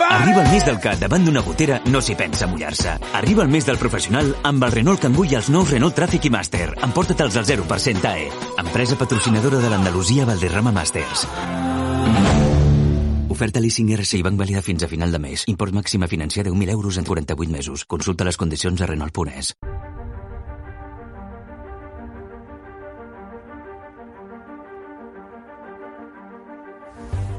Arriba el mes del que davant d'una gotera no s'hi pensa mullar-se. Arriba el mes del professional amb el Renault Kangoo i els nous Renault Traffic i Master. Emporta-te'ls al 0% AE. Empresa patrocinadora de l'Andalusia Valderrama Masters. Oferta leasing RSI Banc vàlida fins a final de mes. Import màxim a financiar 10.000 euros en 48 mesos. Consulta les condicions a Renault.es.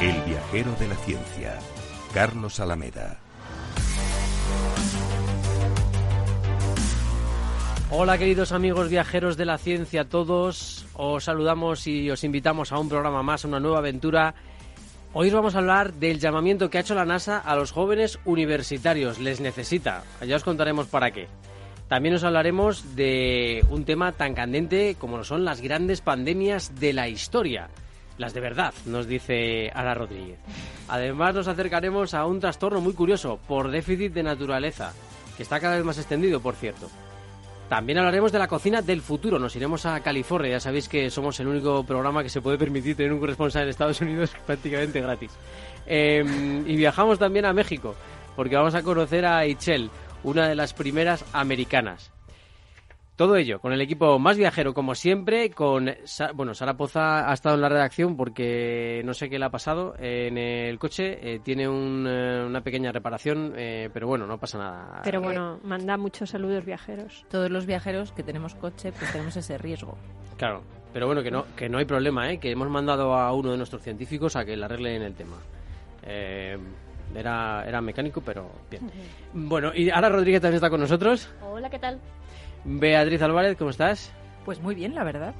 El viajero de la ciencia, Carlos Alameda. Hola queridos amigos viajeros de la ciencia, todos os saludamos y os invitamos a un programa más, a una nueva aventura. Hoy os vamos a hablar del llamamiento que ha hecho la NASA a los jóvenes universitarios. Les necesita. Ya os contaremos para qué. También os hablaremos de un tema tan candente como lo son las grandes pandemias de la historia. Las de verdad, nos dice Ara Rodríguez. Además nos acercaremos a un trastorno muy curioso por déficit de naturaleza, que está cada vez más extendido, por cierto. También hablaremos de la cocina del futuro. Nos iremos a California. Ya sabéis que somos el único programa que se puede permitir tener un corresponsal en Estados Unidos prácticamente gratis. Eh, y viajamos también a México, porque vamos a conocer a Ichel, una de las primeras americanas. Todo ello con el equipo más viajero, como siempre, con... Bueno, Sara Poza ha estado en la redacción porque no sé qué le ha pasado en el coche. Eh, tiene un, eh, una pequeña reparación, eh, pero bueno, no pasa nada. Pero bueno, manda muchos saludos viajeros. Todos los viajeros que tenemos coche, pues tenemos ese riesgo. Claro, pero bueno, que no, que no hay problema, ¿eh? que hemos mandado a uno de nuestros científicos a que le arreglen el tema. Eh, era, era mecánico, pero bien. Bueno, y Ara Rodríguez también está con nosotros. Hola, ¿qué tal? Beatriz Álvarez, ¿cómo estás? Pues muy bien, la verdad.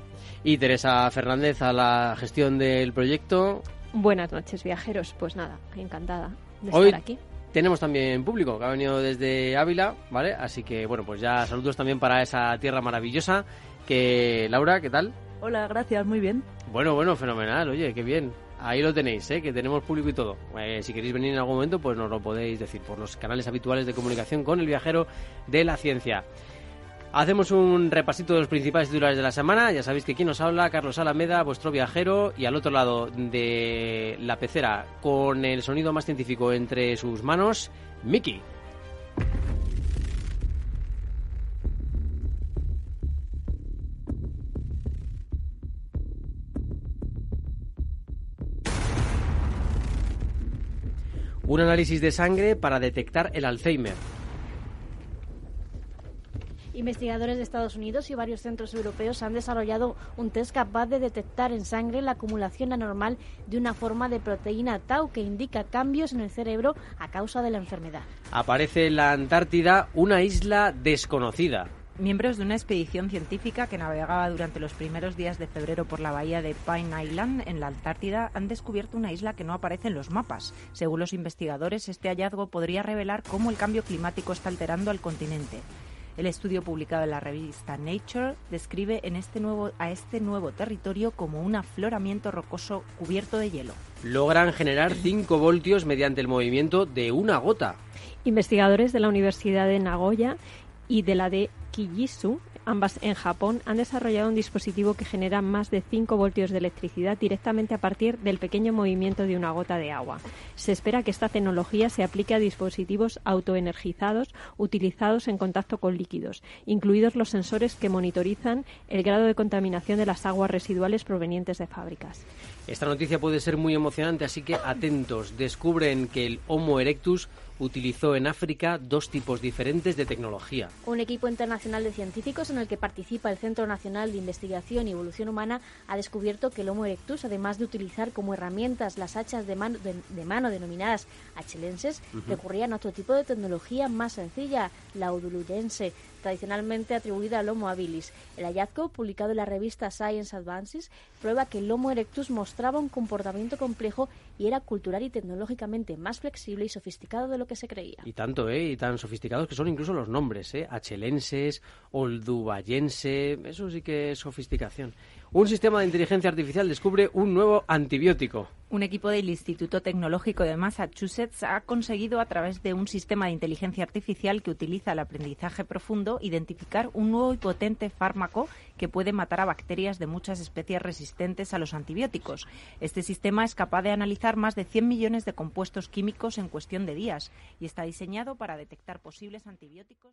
Y Teresa Fernández a la gestión del proyecto. Buenas noches, viajeros. Pues nada, encantada de Hoy estar aquí. tenemos también público que ha venido desde Ávila, ¿vale? Así que, bueno, pues ya saludos también para esa tierra maravillosa. Que, Laura, ¿qué tal? Hola, gracias, muy bien. Bueno, bueno, fenomenal, oye, qué bien. Ahí lo tenéis, ¿eh? que tenemos público y todo. Eh, si queréis venir en algún momento, pues nos lo podéis decir por los canales habituales de comunicación con el viajero de la ciencia. Hacemos un repasito de los principales titulares de la semana. Ya sabéis que aquí nos habla Carlos Alameda, vuestro viajero, y al otro lado de la pecera, con el sonido más científico entre sus manos, Miki. Un análisis de sangre para detectar el Alzheimer. Investigadores de Estados Unidos y varios centros europeos han desarrollado un test capaz de detectar en sangre la acumulación anormal de una forma de proteína tau que indica cambios en el cerebro a causa de la enfermedad. Aparece en la Antártida una isla desconocida. Miembros de una expedición científica que navegaba durante los primeros días de febrero por la bahía de Pine Island en la Antártida han descubierto una isla que no aparece en los mapas. Según los investigadores, este hallazgo podría revelar cómo el cambio climático está alterando al continente. El estudio publicado en la revista Nature describe en este nuevo, a este nuevo territorio como un afloramiento rocoso cubierto de hielo. Logran generar 5 voltios mediante el movimiento de una gota. Investigadores de la Universidad de Nagoya y de la de Kiyisu ambas en Japón, han desarrollado un dispositivo que genera más de 5 voltios de electricidad directamente a partir del pequeño movimiento de una gota de agua. Se espera que esta tecnología se aplique a dispositivos autoenergizados utilizados en contacto con líquidos, incluidos los sensores que monitorizan el grado de contaminación de las aguas residuales provenientes de fábricas. Esta noticia puede ser muy emocionante, así que atentos. Descubren que el Homo erectus utilizó en África dos tipos diferentes de tecnología. Un equipo internacional de científicos en el que participa el Centro Nacional de Investigación y Evolución Humana ha descubierto que el Homo erectus, además de utilizar como herramientas las hachas de mano, de, mano denominadas achelenses, recurrían a otro tipo de tecnología más sencilla, la udulurense, tradicionalmente atribuida al Homo habilis. El hallazgo, publicado en la revista Science Advances, prueba que el Homo erectus mostraba un comportamiento complejo y era cultural y tecnológicamente más flexible y sofisticado de lo que se creía. Y tanto, ¿eh? Y tan sofisticados que son incluso los nombres, ¿eh? Achelenses, oldubayense, eso sí que es sofisticación. Un sistema de inteligencia artificial descubre un nuevo antibiótico. Un equipo del Instituto Tecnológico de Massachusetts ha conseguido, a través de un sistema de inteligencia artificial que utiliza el aprendizaje profundo, identificar un nuevo y potente fármaco que puede matar a bacterias de muchas especies resistentes a los antibióticos. Este sistema es capaz de analizar más de 100 millones de compuestos químicos en cuestión de días y está diseñado para detectar posibles antibióticos.